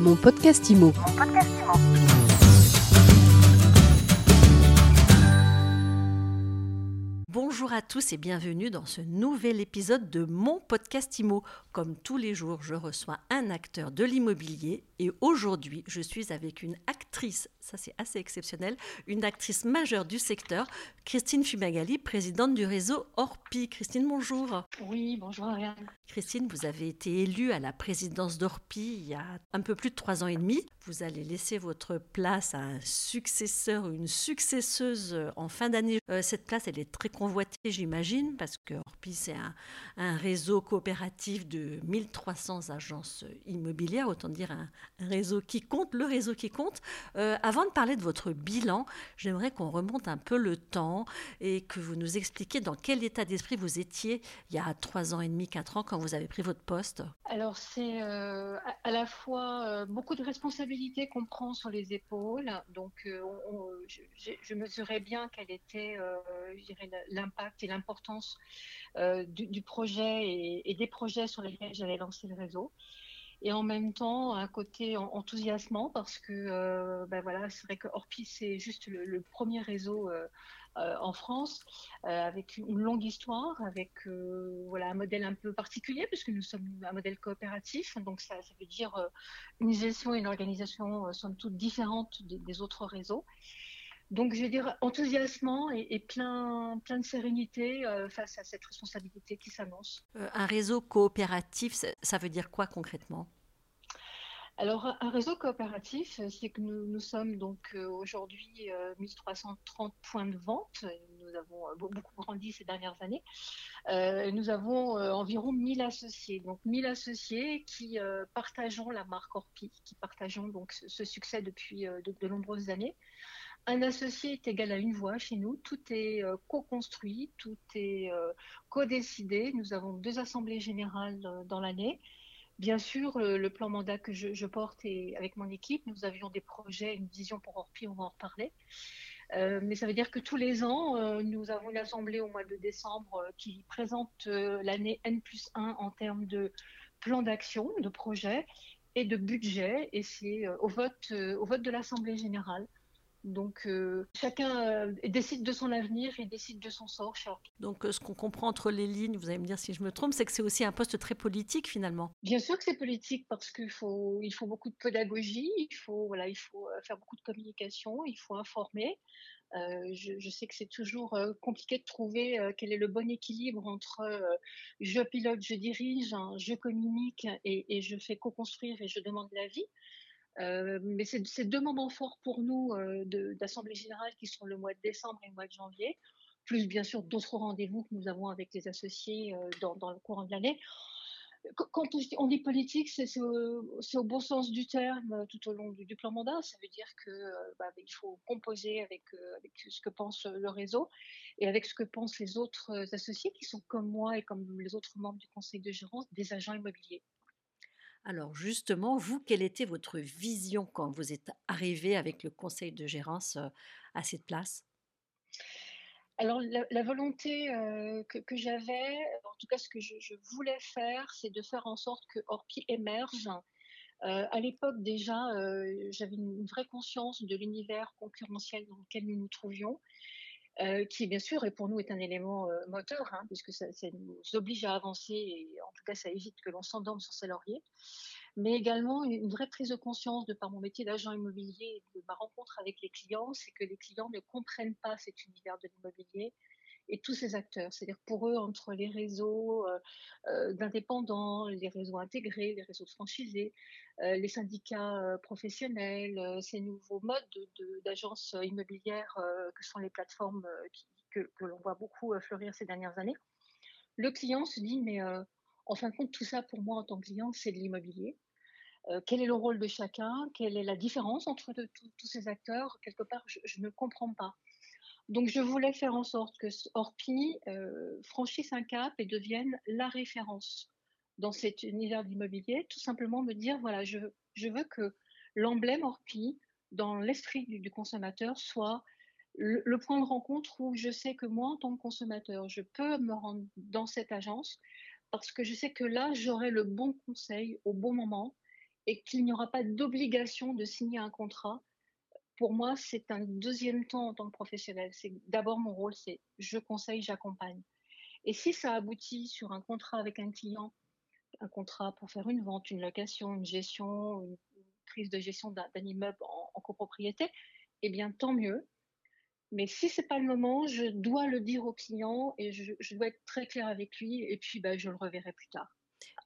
Mon podcast IMO. Bonjour à tous et bienvenue dans ce nouvel épisode de mon podcast IMO. Comme tous les jours, je reçois un acteur de l'immobilier et aujourd'hui, je suis avec une actrice, ça c'est assez exceptionnel, une actrice majeure du secteur, Christine Fumagali, présidente du réseau Orpi. Christine, bonjour. Oui, bonjour Ariane. Christine, vous avez été élue à la présidence d'Orpi il y a un peu plus de trois ans et demi. Vous allez laisser votre place à un successeur ou une successeuse en fin d'année. Euh, cette place, elle est très convoitée, j'imagine, parce que Orpi, c'est un, un, réseau coopératif de 1300 agences immobilières, autant dire un, un réseau qui compte, le réseau qui compte. Euh, avant de parler de votre bilan, j'aimerais qu'on remonte un peu le temps et que vous nous expliquiez dans quel état d'esprit vous étiez il y a trois ans et demi, quatre ans, quand vous avez pris votre poste. Alors, c'est euh, à la fois euh, beaucoup de responsabilités qu'on prend sur les épaules. Donc, euh, je, mesurais bien quel était l'impact et l'importance du, projet et, et, des projets sur lesquels j'allais lancer le réseau et en même temps un côté enthousiasmant parce que euh, ben voilà c'est vrai que Orpi c'est juste le, premier réseau euh, euh, en France euh, avec une longue histoire avec euh, voilà un modèle un peu particulier puisque nous sommes un modèle coopératif. Donc ça, ça veut dire une gestion et une organisation somme toute différentes des, des autres réseaux donc, je vais dire enthousiasmant et, et plein, plein de sérénité euh, face à cette responsabilité qui s'annonce. Euh, un réseau coopératif, ça veut dire quoi concrètement? Alors, un réseau coopératif, c'est que nous, nous, sommes donc euh, aujourd'hui euh, 1330 points de vente. Nous avons euh, beaucoup grandi ces dernières années. Euh, nous avons euh, environ 1000 associés. Donc, 1000 associés qui partageons la marque Orpi, qui partageons donc ce, ce succès depuis de, de nombreuses années. Un associé est égal à une voix chez nous. Tout est euh, co-construit, tout est euh, co-décidé. Nous avons deux assemblées générales euh, dans l'année. Bien sûr, le plan mandat que je, porte et avec mon équipe, nous avions des projets, une vision pour Orpi, on va en reparler. Euh, mais ça veut dire que tous les ans, euh, nous avons une assemblée au mois de décembre euh, qui présente l'année N plus 1 en termes de plan d'action, de projet et de budget. Et c'est au vote de l'Assemblée générale. Donc euh, chacun euh, décide de son avenir et décide de son sort. Donc euh, ce qu'on comprend entre les lignes, vous allez me dire si je me trompe, c'est que c'est aussi un poste très politique finalement. Bien sûr que c'est politique parce qu'il faut, il faut beaucoup de pédagogie, il faut, voilà, il faut faire beaucoup de communication, il faut informer. Je, je, sais que c'est toujours compliqué de trouver quel est le bon équilibre entre je pilote, je dirige, hein, je communique et, et je fais co-construire et je demande l'avis. Euh, mais c'est deux moments forts pour nous euh, d'Assemblée générale qui sont le mois de décembre et le mois de janvier, plus bien sûr d'autres rendez-vous que nous avons avec les associés euh, dans, le courant de l'année. Quand on dit politique, c'est au, bon sens du terme tout au long du, du plan mandat. Ça veut dire que bah, il faut composer avec, avec ce que pense le réseau et avec ce que pensent les autres associés qui sont comme moi et comme les autres membres du conseil de gérance des agents immobiliers. Alors justement, vous, quelle était votre vision quand vous êtes arrivé avec le conseil de gérance à cette place? Alors la, volonté que, j'avais, en tout cas ce que je, voulais faire, c'est de faire en sorte que Orpi émerge. À l'époque déjà, j'avais une, vraie conscience de l'univers concurrentiel dans lequel nous nous trouvions. Euh, qui bien sûr et pour nous est un élément euh, moteur hein, puisque ça, ça, nous oblige à avancer et en tout cas ça évite que l'on s'endorme sur ses lauriers mais également une vraie prise de conscience de par mon métier d'agent immobilier de ma rencontre avec les clients c'est que les clients ne comprennent pas cet univers de l'immobilier et tous ces acteurs. C'est-à-dire pour eux, entre les réseaux euh, euh, d'indépendants, les réseaux intégrés, les réseaux de franchisés, euh, les syndicats professionnels, ces nouveaux modes d'agences immobilières que sont les plateformes que, l'on voit beaucoup fleurir ces dernières années, le client se dit, mais en fin de compte, tout ça pour moi en tant que client, c'est de l'immobilier. Quel est le rôle de chacun? Quelle est la différence entre tous ces acteurs? Quelque part, je, ne comprends pas. Donc, je voulais faire en sorte que Orpi euh, franchisse un cap et devienne la référence dans cet univers d'immobilier. Tout simplement me dire, voilà, je, veux que l'emblème Orpi, dans l'esprit du, consommateur, soit le, point de rencontre où je sais que moi, en tant que consommateur, je peux me rendre dans cette agence parce que je sais que là, j'aurai le bon conseil au bon moment et qu'il n'y aura pas d'obligation de signer un contrat. Pour moi, c'est un deuxième temps en tant que professionnel. C'est d'abord mon rôle, c'est je conseille, j'accompagne. Et si ça aboutit sur un contrat avec un client, un contrat pour faire une vente, une location, une gestion, une, prise de gestion d'un immeuble en, copropriété, eh bien tant mieux. Mais si c'est pas le moment, je dois le dire au client et je, dois être très clair avec lui et puis bah, je le reverrai plus tard,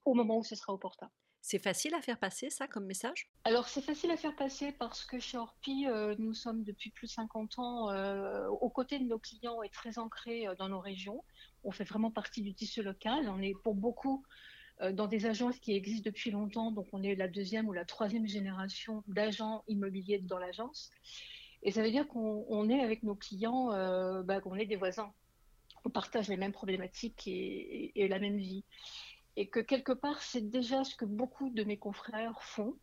au moment où ce sera opportun. C'est facile à faire passer ça comme message? Alors c'est facile à faire passer parce que chez Orpi, euh, nous sommes depuis plus de 50 ans euh, aux côtés de nos clients et très ancrés euh, dans nos régions. On fait vraiment partie du tissu local. On est pour beaucoup dans des agences qui existent depuis longtemps, donc on est la deuxième ou la troisième génération d'agents immobiliers dans l'agence. Et ça veut dire qu'on est avec nos clients, bah, qu'on est des voisins. On partage les mêmes problématiques et la même vie et que quelque part, c'est déjà ce que beaucoup de mes confrères font.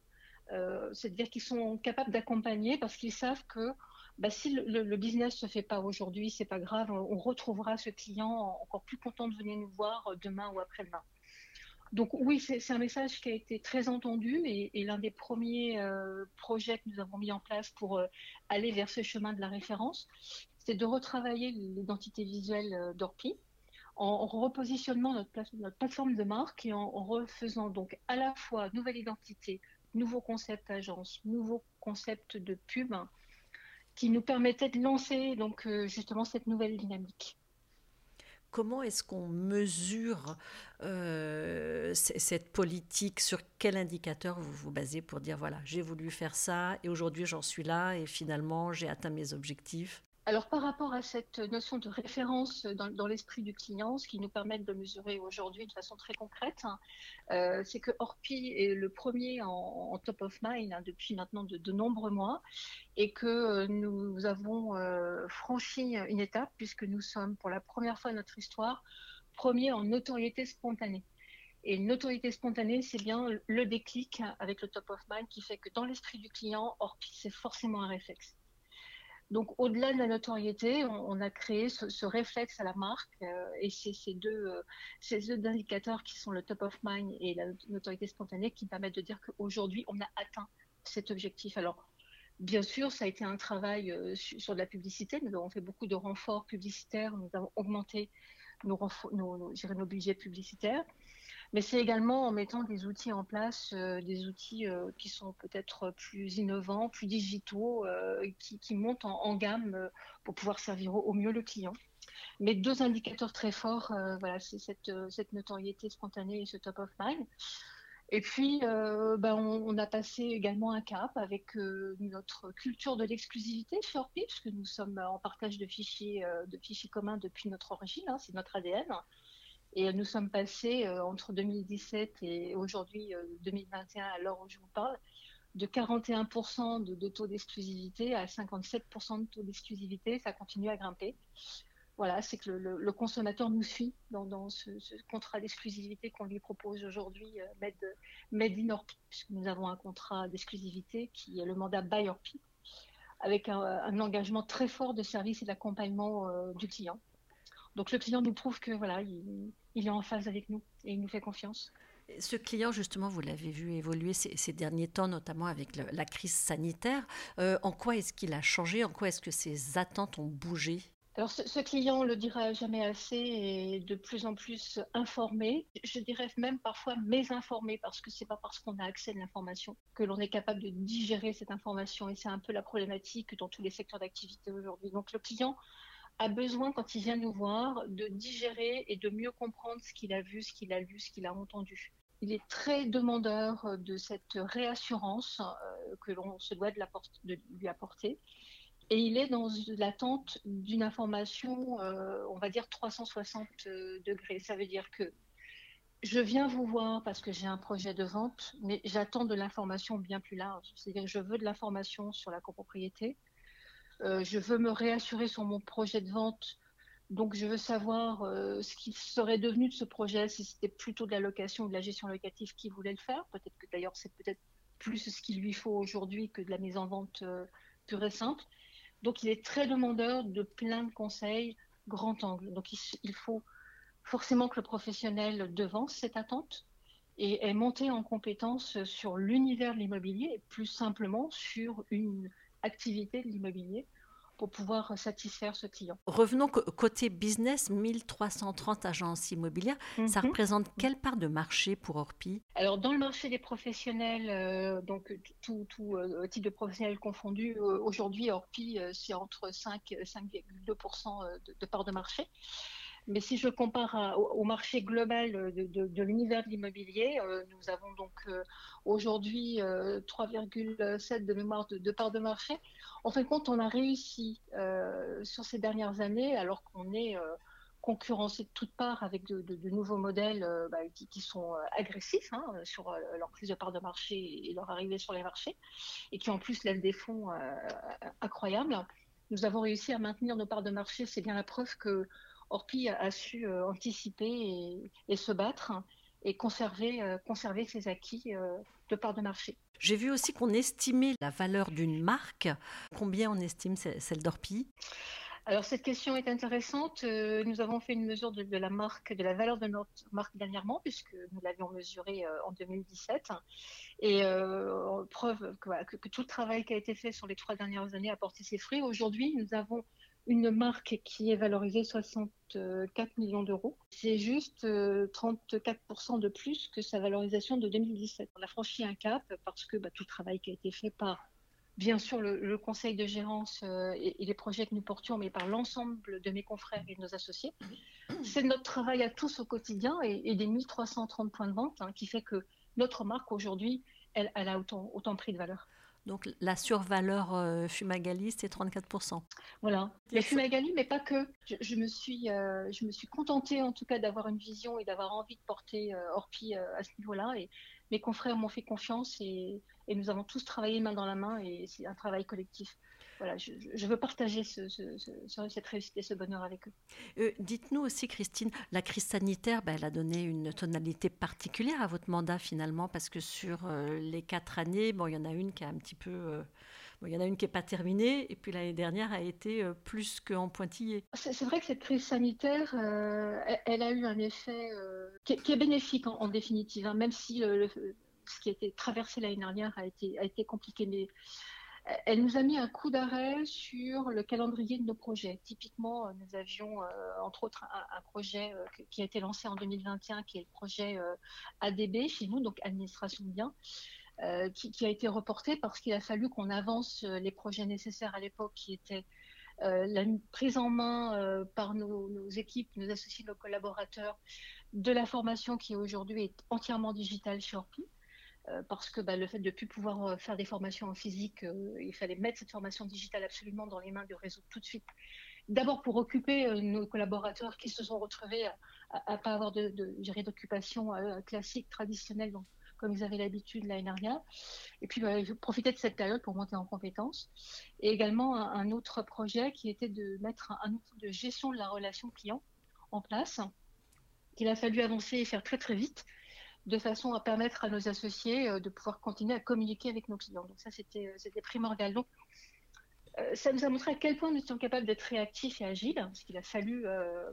Euh, c'est-à-dire qu'ils sont capables d'accompagner parce qu'ils savent que bah, si le, business se fait pas aujourd'hui, c'est pas grave, on retrouvera ce client encore plus content de venir nous voir demain ou après-demain. Donc oui, c'est un message qui a été très entendu et, l'un des premiers euh, projets que nous avons mis en place pour euh, aller vers ce chemin de la référence, c'est de retravailler l'identité visuelle d'Orpi en repositionnant notre, plateforme de marque et en, refaisant donc à la fois nouvelle identité, nouveau concept agence, nouveau concept de pub qui nous permettait de lancer donc euh, justement cette nouvelle dynamique. Comment est-ce qu'on mesure euh, cette politique? Sur quel indicateur vous vous basez pour dire voilà, j'ai voulu faire ça et aujourd'hui j'en suis là et finalement j'ai atteint mes objectifs? Alors par rapport à cette notion de référence dans, l'esprit du client, ce qui nous permet de mesurer aujourd'hui de façon très concrète, hein, euh, c'est que Orpi est le premier en, top of mind hein, depuis maintenant de, nombreux mois et que euh, nous avons euh, franchi une étape puisque nous sommes pour la première fois de notre histoire premier en notoriété spontanée. Et une notoriété spontanée, c'est bien le déclic avec le top of mind qui fait que dans l'esprit du client, Orpi, c'est forcément un réflexe. Donc, au-delà de la notoriété, on, a créé ce, réflexe à la marque euh, et c'est ces deux, euh, ces deux indicateurs qui sont le top of mind et la notoriété spontanée qui permettent de dire qu'aujourd'hui, on a atteint cet objectif. Alors, bien sûr, ça a été un travail euh, sur, de la publicité. Nous avons fait beaucoup de renforts publicitaires. Nous avons augmenté nos, nos, nos budgets publicitaires mais c'est également en mettant des outils en place, euh, des outils euh, qui sont peut-être plus innovants, plus digitaux, euh, qui, montent en, gamme pour pouvoir servir au, mieux le client. Mais deux indicateurs très forts, voilà, c'est cette, notoriété spontanée et ce top of mind. Et puis, ben, on, a passé également un cap avec notre culture de l'exclusivité chez Orpi, puisque nous sommes en partage de fichiers, de fichiers communs depuis notre origine, hein, c'est notre ADN. Et nous sommes passés euh, entre 2017 et aujourd'hui 2021, euh, à l'heure où je vous parle, de 41% de, taux d'exclusivité à 57% de taux d'exclusivité. Ça continue à grimper. Voilà, c'est que le, consommateur nous suit dans, ce, contrat d'exclusivité qu'on lui propose aujourd'hui, euh, in Orpi, puisque nous avons un contrat d'exclusivité qui est le mandat Buy Orpi, avec un, engagement très fort de service et d'accompagnement du client. Donc le client nous prouve que voilà, il, est en phase avec nous et il nous fait confiance. Ce client, justement, vous l'avez vu évoluer ces, derniers temps, notamment avec la crise sanitaire. Euh, en quoi est-ce qu'il a changé? En quoi est-ce que ses attentes ont bougé? Alors, ce, client, on le dira jamais assez, est de plus en plus informé. Je dirais même parfois mésinformé, parce que c'est pas parce qu'on a accès à l'information que l'on est capable de digérer cette information. Et c'est un peu la problématique dans tous les secteurs d'activité aujourd'hui. Donc, le client a besoin, quand il vient nous voir, de digérer et de mieux comprendre ce qu'il a vu, ce qu'il a lu, ce qu'il a entendu. Il est très demandeur de cette réassurance euh, que l'on se doit de, lui apporter. Et il est dans l'attente d'une information, euh, on va dire 360 euh, degrés. Ça veut dire que je viens vous voir parce que j'ai un projet de vente, mais j'attends de l'information bien plus large. C'est-à-dire que je veux de l'information sur la copropriété, euh, je veux me réassurer sur mon projet de vente. Donc, je veux savoir euh, ce qui serait devenu de ce projet, si c'était plutôt de la location ou de la gestion locative qui voulait le faire. Peut-être que d'ailleurs, c'est peut-être plus ce qu'il lui faut aujourd'hui que de la mise en vente euh, pure et simple. Donc, il est très demandeur de plein de conseils grand angle. Donc, il, faut forcément que le professionnel devance cette attente et est monté en compétence sur l'univers de l'immobilier et plus simplement sur une activité de l'immobilier pour pouvoir satisfaire ce client. Revenons côté business, 1330 agences immobilières, ça mhm. représente quelle part de marché pour Orpi? Alors dans le marché des professionnels, euh, donc tout, tout euh, type de professionnels confondus, euh, aujourd'hui Orpi c'est entre 5 et 5,2% de, de part de marché. Mais si je compare au, marché global de, l'univers de l'immobilier, euh, nous avons donc euh, aujourd'hui 3,7 euh, de mémoire de, part de marché. En fin de compte, on a réussi sur ces dernières années, alors qu'on est concurrencé de toutes parts avec de, nouveaux modèles bah, qui, sont agressifs hein, sur leur prise de part de marché et leur arrivée sur les marchés, et qui en plus lèvent des fonds incroyables. Nous avons réussi à maintenir nos parts de marché. C'est bien la preuve que Orpi a, su euh, anticiper et, se battre et conserver, euh, conserver ses acquis euh, de part de marché. J'ai vu aussi qu'on estimait la valeur d'une marque. Combien on estime celle d'Orpi? Alors cette question est intéressante. Nous avons fait une mesure de, la marque, de la valeur de notre marque dernièrement, puisque nous l'avions mesurée en 2017. Et preuve que, que, tout le travail qui a été fait sur les trois dernières années a porté ses fruits. Aujourd'hui, nous avons une marque qui est valorisée 64 millions d'euros. C'est juste 34% euh, de plus que sa valorisation de 2017. On a franchi un cap parce que bah, tout le travail qui a été fait par, bien sûr, le, conseil de gérance euh, et, les projets que nous portions, mais par l'ensemble de mes confrères et de nos associés. C'est notre travail à tous au quotidien et, des 1330 points de vente hein, qui fait que notre marque aujourd'hui, elle, a autant, autant pris de valeur. Donc la survaleur euh, Fumagali, c'est 34%. Voilà. Les Fumagali, mais pas que. Je, me suis, euh, je me suis contentée en tout cas d'avoir une vision et d'avoir envie de porter euh, Orpi à ce niveau-là. Et mes confrères m'ont fait confiance et, et, nous avons tous travaillé main dans la main et c'est un travail collectif voilà, je, veux partager cette réussite et ce bonheur avec eux. Euh, dites-nous aussi, Christine, la crise sanitaire, ben, elle a donné une tonalité particulière à votre mandat finalement, parce que sur euh, les quatre années, bon, il y en a une qui a un petit peu... Euh, il y en a une qui n'est pas terminée, et puis l'année dernière a été plus qu'en pointillé. C'est vrai que cette crise sanitaire, elle, a eu un effet qui, est, bénéfique en, définitive, hein, même si ce qui a été traversé l'année dernière a été, a été compliqué. Mais elle nous a mis un coup d'arrêt sur le calendrier de nos projets. Typiquement, euh, nous avions euh, entre autres un, projet euh, qui a été lancé en 2021, qui est le projet ADB chez nous, donc administration de biens, qui, a été reporté parce qu'il a fallu qu'on avance les projets nécessaires à l'époque, qui étaient la prise en main par nos, équipes, nos associés, nos collaborateurs, de la formation qui aujourd'hui est entièrement digitale chez Orpi. Euh, parce que bah, le fait de ne plus pouvoir euh, faire des formations en physique, euh, il fallait mettre cette formation digitale absolument dans les mains du réseau tout de suite. D'abord pour occuper nos collaborateurs qui se sont retrouvés à ne pas avoir de, de d'occupation classique, traditionnelle, comme ils avaient l'habitude l'année dernière. Et puis bah, profiter de cette période pour monter en compétences. Et également un, autre projet qui était de mettre un, outil de gestion de la relation client en place, qu'il a fallu avancer et faire très très vite de façon à permettre à nos associés euh, de pouvoir continuer à communiquer avec nos clients. Donc ça, c'était euh, primordial. Donc, euh, ça nous a montré à quel point nous étions capables d'être réactifs et agiles, parce qu'il a fallu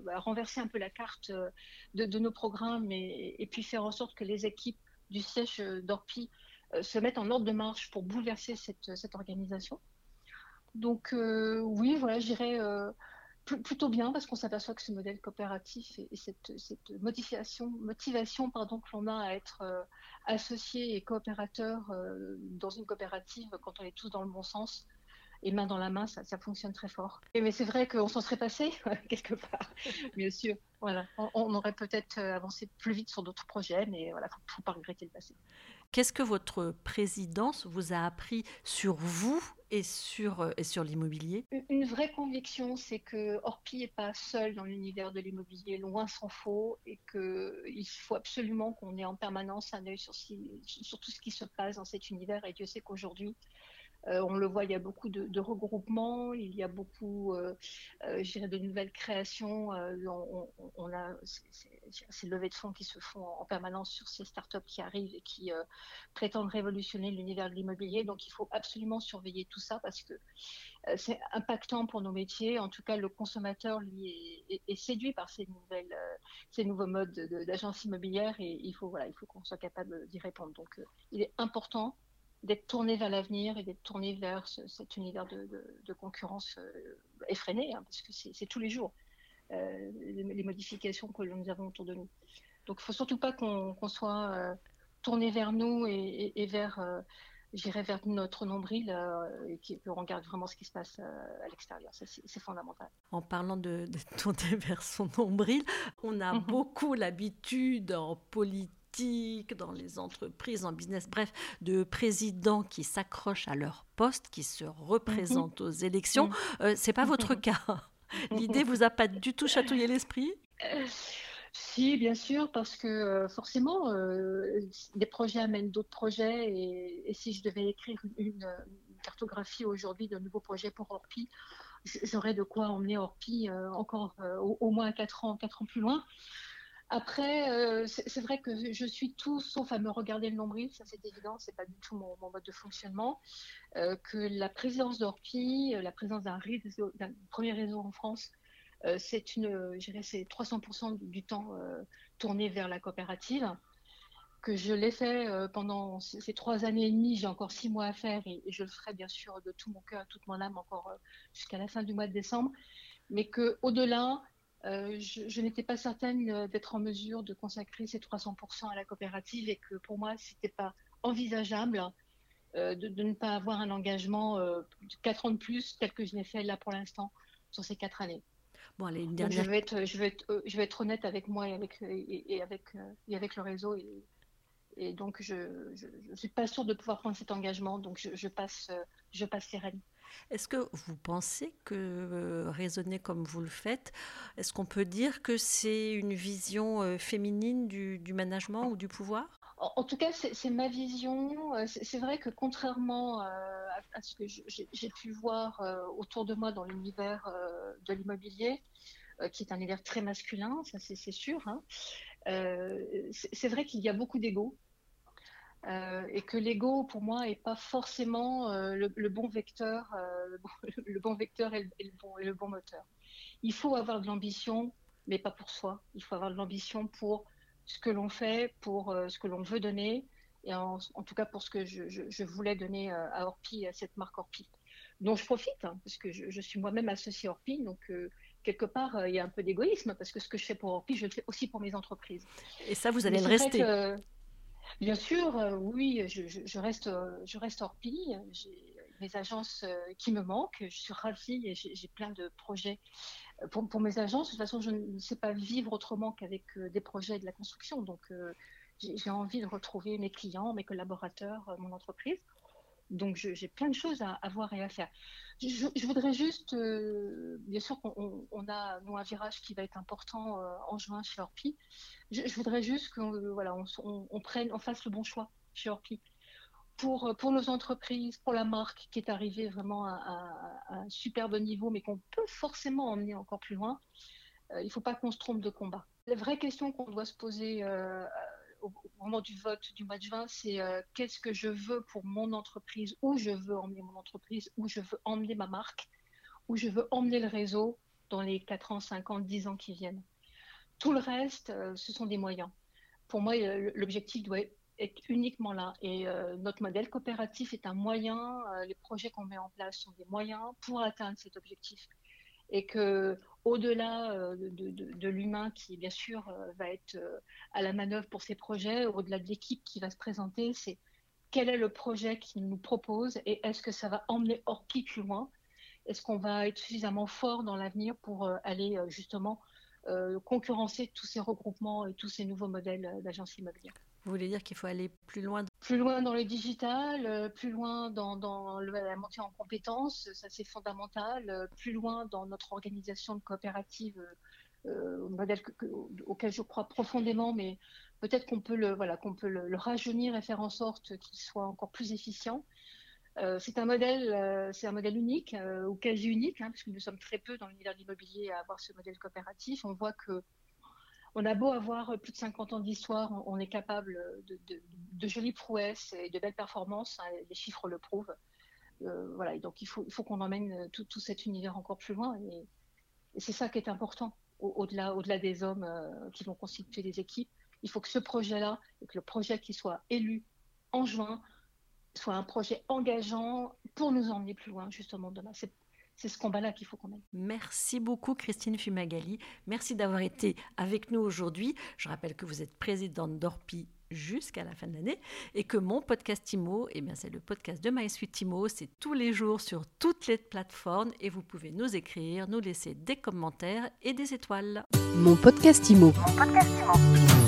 bah, renverser un peu la carte de, nos programmes et, puis faire en sorte que les équipes du siège d'Orpi se mettent en ordre de marche pour bouleverser cette, cette organisation. Donc oui, voilà, j'irais plutôt bien parce qu'on s'aperçoit que ce modèle coopératif et, cette, motivation, motivation pardon, que l'on a à être euh, associé et coopérateur euh, dans une coopérative quand on est tous dans le bon sens et main dans la main, ça, fonctionne très fort. Mais c'est vrai qu'on s'en serait passé quelque part, bien sûr. Voilà, on, aurait peut-être euh, avancé plus vite sur d'autres projets, mais voilà, faut, faut pas regretter le passé. Qu'est-ce que votre présidence vous a appris sur vous et sur, euh, et sur l'immobilier? Une vraie conviction, c'est que Orpi n'est pas seul dans l'univers de l'immobilier, loin s'en faut, et qu'il faut absolument qu'on ait en permanence un œil sur, sur, tout ce qui se passe dans cet univers. Et Dieu sait qu'aujourd'hui, Euh, on le voit, il y a beaucoup de, regroupements, il y a beaucoup, euh, euh, de nouvelles créations. on, a ces levées de fonds qui se font en permanence sur ces startups qui arrivent et qui prétendent révolutionner l'univers de l'immobilier. Donc, il faut absolument surveiller tout ça parce que c'est impactant pour nos métiers. En tout cas, le consommateur, lui, est, séduit par ces nouvelles, ces nouveaux modes d'agence immobilière et il faut, voilà, il faut qu'on soit capable d'y répondre. Donc, il est important d'être tourné vers l'avenir et d'être tourné vers cet univers de, concurrence euh, effréné, hein, parce que c'est tous les jours euh, les, modifications que nous avons autour de nous. Donc il ne faut surtout pas qu'on soit euh, tourné vers nous et, vers, j'irai vers notre nombril et qu'on regarde vraiment ce qui se passe à l'extérieur. C'est fondamental. En parlant de, de, tourner vers son nombril, on a mhm. beaucoup l'habitude en politique dans les entreprises, en business, bref, de présidents qui s'accrochent à leur poste, qui se représentent aux élections. Ce euh, c'est pas votre cas. L'idée vous a pas du tout chatouillé l'esprit? Euh, Si, bien sûr, parce que euh, forcément, des projets amènent d'autres projets. Et, si je devais écrire une, cartographie aujourd'hui d'un nouveau projet pour Orpi, j'aurais de quoi emmener Orpi encore au, au, moins 4 ans, 4 ans plus loin. Après, euh, c'est vrai que je suis tout sauf à me regarder le nombril, ça c'est évident, c'est pas du tout mon, mode de fonctionnement. Euh, que la présence d'Orpi, euh, la présence d'un premier réseau en France, c'est une, c'est 300% du, temps tourné vers la coopérative. Que je l'ai fait pendant ces trois années et demie, j'ai encore six mois à faire et, et, je le ferai bien sûr de tout mon cœur, toute mon âme encore jusqu'à la fin du mois de décembre. Mais que au-delà, euh, je, n'étais pas certaine euh, d'être en mesure de consacrer ces 300% à la coopérative et que pour moi, ce n'était pas envisageable euh, de, ne pas avoir un engagement de 4 ans de plus tel que je l'ai fait là pour l'instant sur ces 4 années. Bon, allez, une dernière... je, vais être, je, vais être, je vais être honnête avec moi et avec, et, avec, et avec le réseau. Et, et donc, je ne suis pas sûre de pouvoir prendre cet engagement. Donc, je, je passe, je passe les rênes. Est-ce que vous pensez que euh, raisonner comme vous le faites, est-ce qu'on peut dire que c'est une vision euh, féminine du, management ou du pouvoir? En, tout cas, c'est ma vision. Euh, c'est vrai que contrairement à, ce que j'ai pu voir autour de moi dans l'univers de l'immobilier, qui est un univers très masculin, ça c'est sûr, hein, c'est vrai qu'il y a beaucoup d'ego euh, et que l'ego, pour moi, n'est pas forcément euh, le, bon vecteur, euh, le, bon vecteur et le, bon, le, bon, moteur. Il faut avoir de l'ambition, mais pas pour soi. Il faut avoir de l'ambition pour ce que l'on fait, pour ce que l'on veut donner, et en, tout cas pour ce que je, voulais donner à Orpi, à cette marque Orpi, dont je profite, hein, parce que je, suis moi-même associée Orpi, donc quelque part, il y a un peu d'égoïsme, parce que ce que je fais pour Orpi, je le fais aussi pour mes entreprises. Et ça, vous allez le rester. Bien sûr, euh, oui, je, reste, je reste hors pli. J'ai mes agences euh, qui me manquent. Je suis ravie et j'ai plein de projets euh, pour, mes agences. De toute façon, je ne sais pas vivre autrement qu'avec des projets de la construction. Donc, j'ai envie de retrouver mes clients, mes collaborateurs, mon entreprise. Donc, j'ai plein de choses à, voir et à faire. Je, voudrais juste, bien sûr qu'on a nous, un virage qui va être important en juin chez Orpi. Je, voudrais juste qu'on voilà, on, prenne, on fasse le bon choix chez Orpi. Pour, pour nos entreprises, pour la marque qui est arrivée vraiment à, un superbe niveau, mais qu'on peut forcément emmener encore plus loin, euh, il ne faut pas qu'on se trompe de combat. La vraie question qu'on doit se poser euh, au, moment du vote du mois de juin, c'est euh, qu'est-ce que je veux pour mon entreprise, où je veux emmener mon entreprise, où je veux emmener ma marque, où je veux emmener le réseau dans les 4 ans, 5 ans, 10 ans qui viennent. Tout le reste, euh, ce sont des moyens. Pour moi, l'objectif doit être uniquement là. Et euh, notre modèle coopératif est un moyen. Euh, les projets qu'on met en place sont des moyens pour atteindre cet objectif. Et que, au-delà de, l'humain qui, bien sûr, va être à la manœuvre pour ces projets, au-delà de l'équipe qui va se présenter, c'est quel est le projet qu'il nous propose et est-ce que ça va emmener Orpi plus loin? Est-ce qu'on va être suffisamment fort dans l'avenir pour aller justement euh, concurrencer tous ces regroupements et tous ces nouveaux modèles euh, d'agences immobilières? Vous voulez dire qu'il faut aller plus loin Plus loin dans le digital, euh, plus loin dans, la montée en compétences, ça c'est fondamental, plus loin dans notre organisation de coopérative, modèle auquel je crois profondément, mais peut-être qu'on peut, le, voilà, qu'on peut le, rajeunir et faire en sorte qu'il soit encore plus efficient. c'est un modèle, c'est un modèle unique ou quasi unique, hein, puisque nous sommes très peu dans l'univers de l'immobilier à avoir ce modèle coopératif. On voit que on a beau avoir plus de 50 ans d'histoire, on, est capable de, jolies prouesses et de belles performances. Hein, les chiffres le prouvent. voilà, donc il faut, qu'on emmène tout, cet univers encore plus loin. C'est ça qui est important, au-delà au delà des hommes qui vont constituer des équipes. Il faut que ce projet-là, et que le projet qui soit élu en juin, soit un projet engageant pour nous emmener plus loin, justement, demain. C'est ce combat-là qu'il faut qu'on ait. Merci beaucoup, Christine Fumagali. Merci d'avoir été avec nous aujourd'hui. Je rappelle que vous êtes présidente d'Orpi jusqu'à la fin de l'année et que mon podcast IMO, eh bien c'est le podcast de MySuite IMO, c'est tous les jours sur toutes les plateformes et vous pouvez nous écrire, nous laisser des commentaires et des étoiles. Mon podcast IMO. Mon podcast IMO.